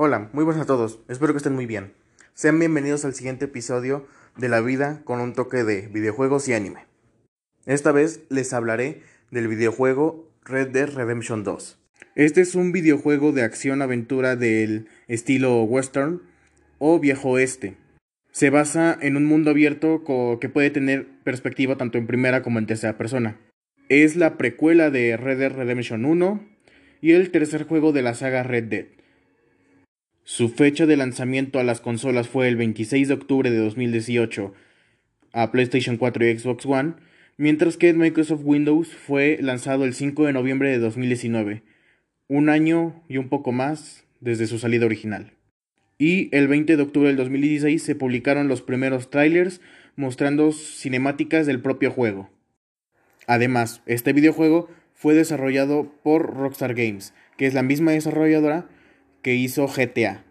Hola, muy buenas a todos, espero que estén muy bien. Sean bienvenidos al siguiente episodio de La vida con un toque de videojuegos y anime. Esta vez les hablaré del videojuego Red Dead Redemption 2. Este es un videojuego de acción-aventura del estilo western o viejo oeste. Se basa en un mundo abierto que puede tener perspectiva tanto en primera como en tercera persona. Es la precuela de Red Dead Redemption 1 y el tercer juego de la saga Red Dead. Su fecha de lanzamiento a las consolas fue el 26 de octubre de 2018 a PlayStation 4 y Xbox One, mientras que Microsoft Windows fue lanzado el 5 de noviembre de 2019, un año y un poco más desde su salida original. Y el 20 de octubre del 2016 se publicaron los primeros trailers mostrando cinemáticas del propio juego. Además, este videojuego fue desarrollado por Rockstar Games, que es la misma desarrolladora que hizo GTA.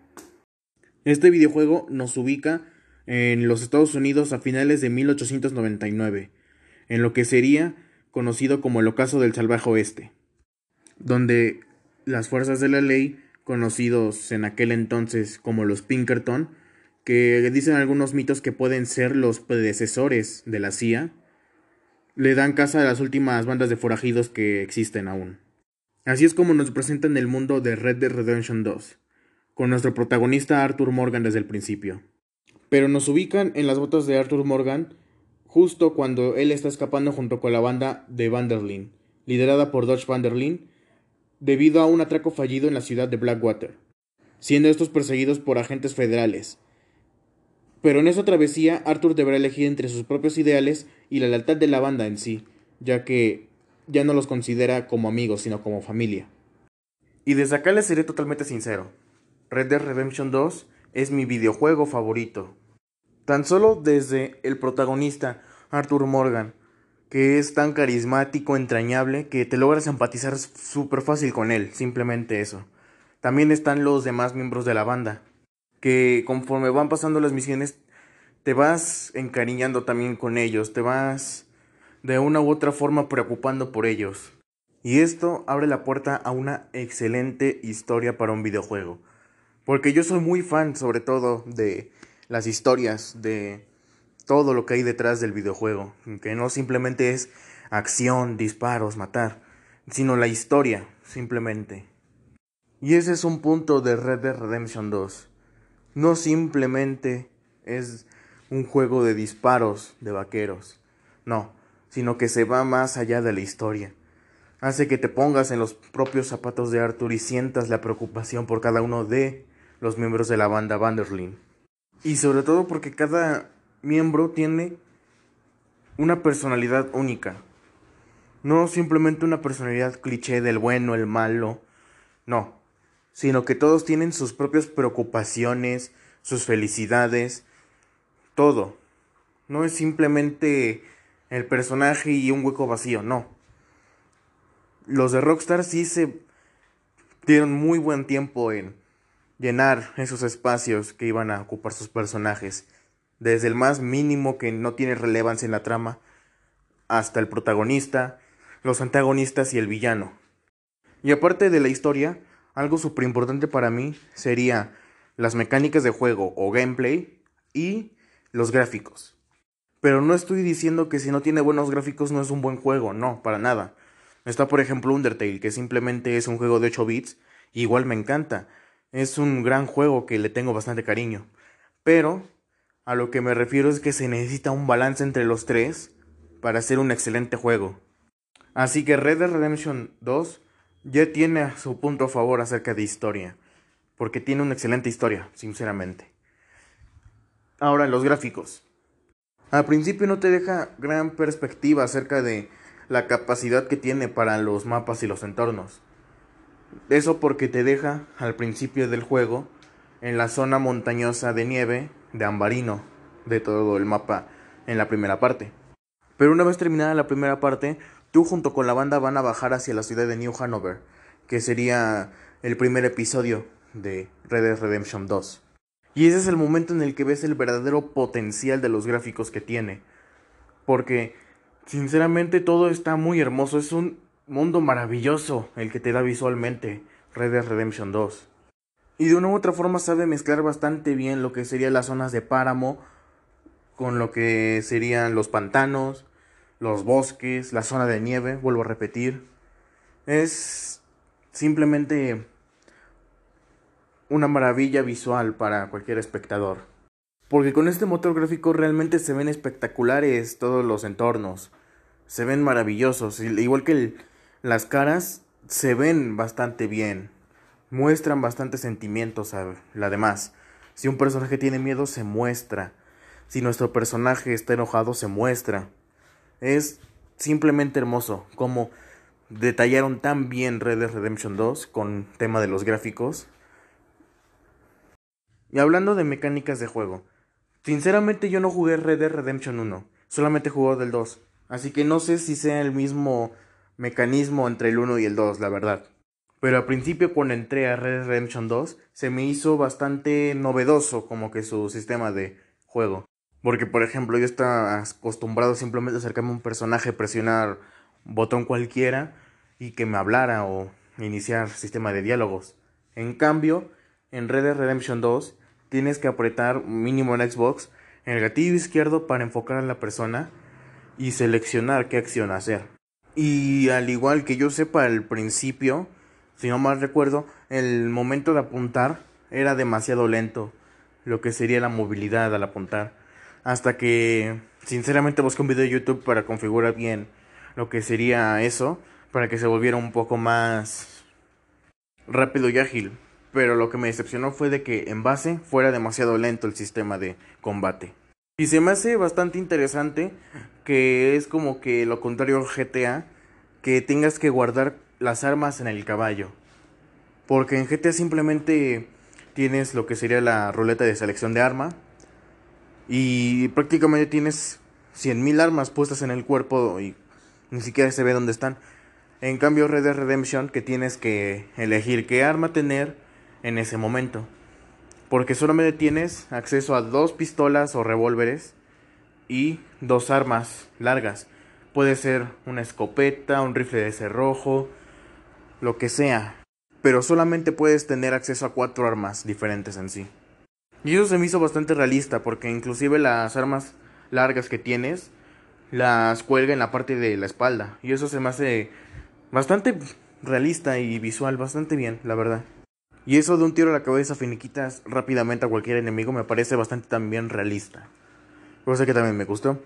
Este videojuego nos ubica en los Estados Unidos a finales de 1899, en lo que sería conocido como el ocaso del salvaje oeste, donde las fuerzas de la ley, conocidos en aquel entonces como los Pinkerton, que dicen algunos mitos que pueden ser los predecesores de la CIA, le dan casa a las últimas bandas de forajidos que existen aún. Así es como nos presentan el mundo de Red Dead Redemption 2, con nuestro protagonista Arthur Morgan desde el principio. Pero nos ubican en las botas de Arthur Morgan justo cuando él está escapando junto con la banda de Vanderlyn, liderada por Dodge Vanderlyn, debido a un atraco fallido en la ciudad de Blackwater, siendo estos perseguidos por agentes federales. Pero en esa travesía Arthur deberá elegir entre sus propios ideales y la lealtad de la banda en sí, ya que ya no los considera como amigos, sino como familia. Y desde acá les seré totalmente sincero. Red Dead Redemption 2 es mi videojuego favorito. Tan solo desde el protagonista, Arthur Morgan, que es tan carismático, entrañable, que te logras empatizar súper fácil con él, simplemente eso. También están los demás miembros de la banda, que conforme van pasando las misiones, te vas encariñando también con ellos, te vas de una u otra forma preocupando por ellos. Y esto abre la puerta a una excelente historia para un videojuego. Porque yo soy muy fan sobre todo de las historias, de todo lo que hay detrás del videojuego. Que no simplemente es acción, disparos, matar, sino la historia, simplemente. Y ese es un punto de Red Dead Redemption 2. No simplemente es un juego de disparos de vaqueros. No, sino que se va más allá de la historia. Hace que te pongas en los propios zapatos de Arthur y sientas la preocupación por cada uno de los miembros de la banda Vanderlyn. Y sobre todo porque cada miembro tiene una personalidad única. No simplemente una personalidad cliché del bueno, el malo, no, sino que todos tienen sus propias preocupaciones, sus felicidades, todo. No es simplemente el personaje y un hueco vacío, no. Los de Rockstar sí se dieron muy buen tiempo en llenar esos espacios que iban a ocupar sus personajes, desde el más mínimo que no tiene relevancia en la trama, hasta el protagonista, los antagonistas y el villano. Y aparte de la historia, algo súper importante para mí sería las mecánicas de juego o gameplay y los gráficos. Pero no estoy diciendo que si no tiene buenos gráficos no es un buen juego, no, para nada. Está por ejemplo Undertale, que simplemente es un juego de 8 bits, igual me encanta. Es un gran juego que le tengo bastante cariño. Pero a lo que me refiero es que se necesita un balance entre los tres para hacer un excelente juego. Así que Red Dead Redemption 2 ya tiene su punto a favor acerca de historia, porque tiene una excelente historia, sinceramente. Ahora los gráficos. Al principio no te deja gran perspectiva acerca de la capacidad que tiene para los mapas y los entornos. Eso porque te deja al principio del juego en la zona montañosa de nieve de Ambarino de todo el mapa en la primera parte. Pero una vez terminada la primera parte, tú junto con la banda van a bajar hacia la ciudad de New Hanover, que sería el primer episodio de Red Dead Redemption 2. Y ese es el momento en el que ves el verdadero potencial de los gráficos que tiene. Porque, sinceramente, todo está muy hermoso. Es un mundo maravilloso el que te da visualmente Red Dead Redemption 2. Y de una u otra forma sabe mezclar bastante bien lo que serían las zonas de páramo con lo que serían los pantanos, los bosques, la zona de nieve, vuelvo a repetir. Es simplemente una maravilla visual para cualquier espectador. Porque con este motor gráfico realmente se ven espectaculares todos los entornos. Se ven maravillosos. Igual que las caras se ven bastante bien. Muestran bastante sentimientos a la demás. Si un personaje tiene miedo, se muestra. Si nuestro personaje está enojado, se muestra. Es simplemente hermoso como detallaron tan bien Red Dead Redemption 2 con tema de los gráficos. Y hablando de mecánicas de juego, sinceramente yo no jugué Red Dead Redemption 1, solamente jugué del 2, así que no sé si sea el mismo mecanismo entre el 1 y el 2, la verdad. Pero al principio cuando entré a Red Dead Redemption 2 se me hizo bastante novedoso como que su sistema de juego. Porque por ejemplo yo estaba acostumbrado simplemente a acercarme a un personaje, presionar botón cualquiera y que me hablara o iniciar sistema de diálogos. En cambio, en Red Dead Redemption 2 tienes que apretar mínimo en Xbox el gatillo izquierdo para enfocar a la persona y seleccionar qué acción hacer. Y al igual que yo sepa al principio, si no mal recuerdo, el momento de apuntar era demasiado lento, lo que sería la movilidad al apuntar. Hasta que sinceramente busqué un video de YouTube para configurar bien lo que sería eso, para que se volviera un poco más rápido y ágil pero lo que me decepcionó fue de que en base fuera demasiado lento el sistema de combate. Y se me hace bastante interesante que es como que lo contrario al GTA, que tengas que guardar las armas en el caballo. Porque en GTA simplemente tienes lo que sería la ruleta de selección de arma y prácticamente tienes 100.000 armas puestas en el cuerpo y ni siquiera se ve dónde están. En cambio Red Dead Redemption que tienes que elegir qué arma tener en ese momento. Porque solamente tienes acceso a dos pistolas o revólveres y dos armas largas. Puede ser una escopeta, un rifle de cerrojo, lo que sea. Pero solamente puedes tener acceso a cuatro armas diferentes en sí. Y eso se me hizo bastante realista porque inclusive las armas largas que tienes las cuelga en la parte de la espalda. Y eso se me hace bastante realista y visual, bastante bien, la verdad. Y eso de un tiro a la cabeza finiquitas rápidamente a cualquier enemigo me parece bastante también realista. Cosa que también me gustó.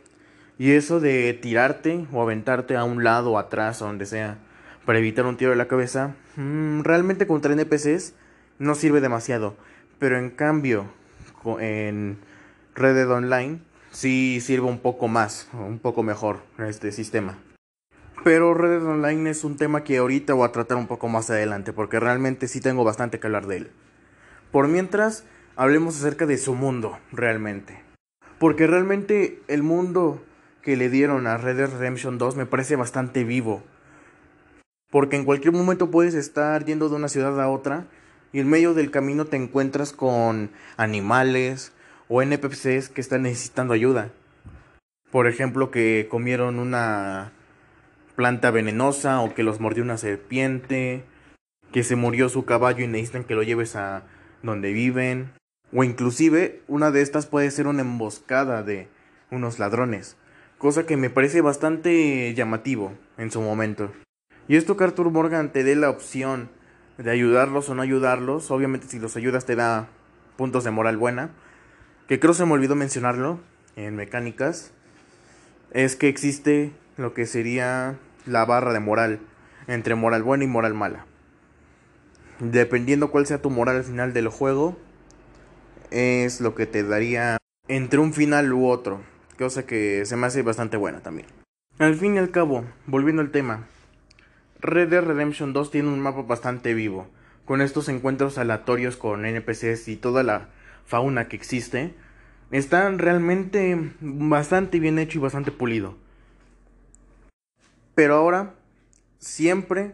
Y eso de tirarte o aventarte a un lado atrás o donde sea para evitar un tiro a la cabeza, mm, realmente contra NPCs no sirve demasiado. Pero en cambio, en Red Online sí sirve un poco más, un poco mejor este sistema. Pero Red Dead Online es un tema que ahorita voy a tratar un poco más adelante, porque realmente sí tengo bastante que hablar de él. Por mientras, hablemos acerca de su mundo, realmente. Porque realmente el mundo que le dieron a Red Dead Redemption 2 me parece bastante vivo. Porque en cualquier momento puedes estar yendo de una ciudad a otra y en medio del camino te encuentras con animales o NPCs que están necesitando ayuda. Por ejemplo, que comieron una planta venenosa o que los mordió una serpiente, que se murió su caballo y necesitan que lo lleves a donde viven, o inclusive una de estas puede ser una emboscada de unos ladrones, cosa que me parece bastante llamativo en su momento. Y esto que Arthur Morgan te dé la opción de ayudarlos o no ayudarlos, obviamente si los ayudas te da puntos de moral buena, que creo se me olvidó mencionarlo en mecánicas, es que existe lo que sería la barra de moral entre moral buena y moral mala. Dependiendo cuál sea tu moral al final del juego, es lo que te daría entre un final u otro, cosa que se me hace bastante buena también. Al fin y al cabo, volviendo al tema, Red Dead Redemption 2 tiene un mapa bastante vivo, con estos encuentros aleatorios con NPCs y toda la fauna que existe, están realmente bastante bien hecho y bastante pulido. Pero ahora, siempre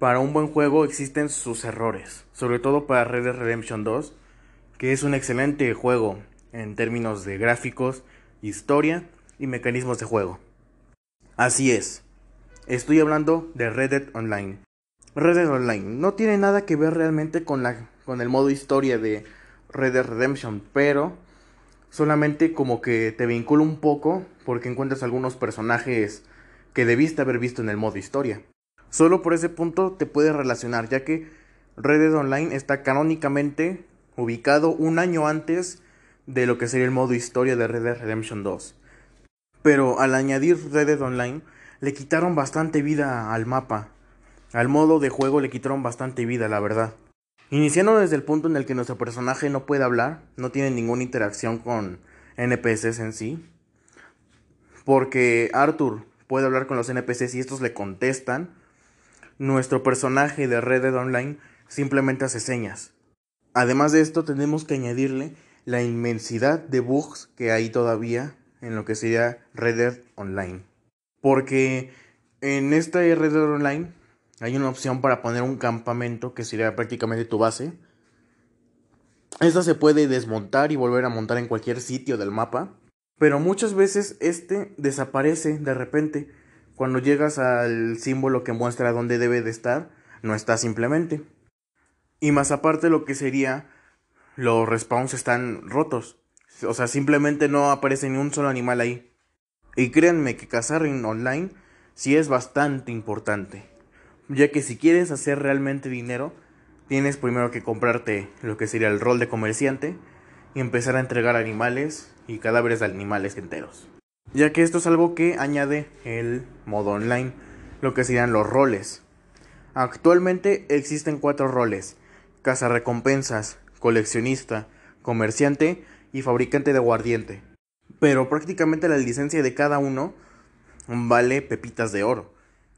para un buen juego existen sus errores. Sobre todo para Red Dead Redemption 2, que es un excelente juego en términos de gráficos, historia y mecanismos de juego. Así es, estoy hablando de Red Dead Online. Red Dead Online no tiene nada que ver realmente con la con el modo historia de Red Dead Redemption, pero solamente como que te vincula un poco porque encuentras algunos personajes que debiste haber visto en el modo historia. Solo por ese punto te puedes relacionar, ya que Red Dead Online está canónicamente ubicado un año antes de lo que sería el modo historia de Red Dead Redemption 2. Pero al añadir Red Dead Online, le quitaron bastante vida al mapa. Al modo de juego le quitaron bastante vida, la verdad. Iniciando desde el punto en el que nuestro personaje no puede hablar, no tiene ninguna interacción con NPCs en sí. Porque Arthur puede hablar con los NPCs y estos le contestan. Nuestro personaje de Red Dead Online simplemente hace señas. Además de esto, tenemos que añadirle la inmensidad de bugs que hay todavía en lo que sería Red Dead Online. Porque en esta Red Dead Online hay una opción para poner un campamento que sería prácticamente tu base. Esta se puede desmontar y volver a montar en cualquier sitio del mapa. Pero muchas veces este desaparece de repente. Cuando llegas al símbolo que muestra dónde debe de estar, no está simplemente. Y más aparte lo que sería los respawns están rotos. O sea, simplemente no aparece ni un solo animal ahí. Y créanme que cazar en online sí es bastante importante. Ya que si quieres hacer realmente dinero, tienes primero que comprarte lo que sería el rol de comerciante y empezar a entregar animales y cadáveres de animales enteros. Ya que esto es algo que añade el modo online, lo que serían los roles. Actualmente existen cuatro roles: recompensas coleccionista, comerciante y fabricante de aguardiente. Pero prácticamente la licencia de cada uno vale pepitas de oro.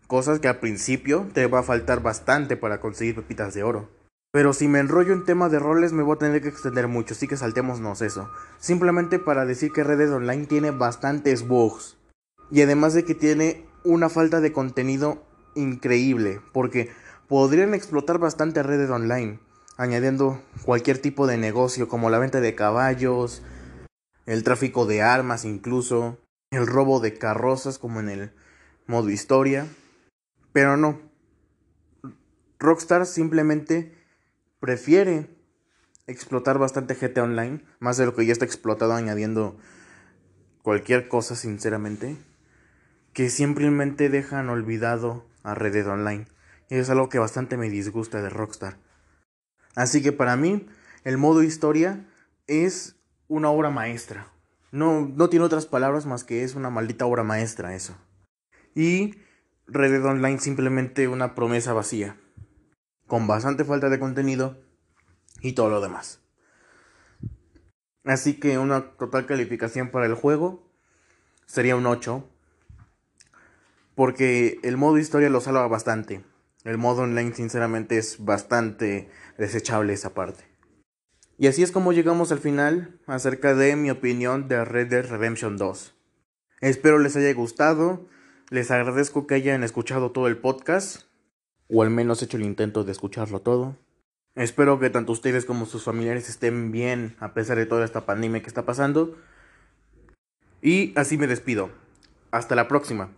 Cosas que al principio te va a faltar bastante para conseguir pepitas de oro. Pero si me enrollo en tema de roles me voy a tener que extender mucho, así que saltémonos eso. Simplemente para decir que Red Online tiene bastantes bugs. Y además de que tiene una falta de contenido increíble, porque podrían explotar bastante Red Online añadiendo cualquier tipo de negocio como la venta de caballos, el tráfico de armas incluso, el robo de carrozas como en el modo historia. Pero no. Rockstar simplemente prefiere explotar bastante GT Online, más de lo que ya está explotado añadiendo cualquier cosa sinceramente, que simplemente dejan olvidado a Red Online. Y es algo que bastante me disgusta de Rockstar. Así que para mí, el modo historia es una obra maestra. No, no tiene otras palabras más que es una maldita obra maestra eso. Y Red Dead Online simplemente una promesa vacía. Con bastante falta de contenido y todo lo demás. Así que una total calificación para el juego sería un 8. Porque el modo historia lo salva bastante. El modo online sinceramente es bastante desechable esa parte. Y así es como llegamos al final acerca de mi opinión de Red Dead Redemption 2. Espero les haya gustado, les agradezco que hayan escuchado todo el podcast, o al menos hecho el intento de escucharlo todo. Espero que tanto ustedes como sus familiares estén bien a pesar de toda esta pandemia que está pasando. Y así me despido. Hasta la próxima.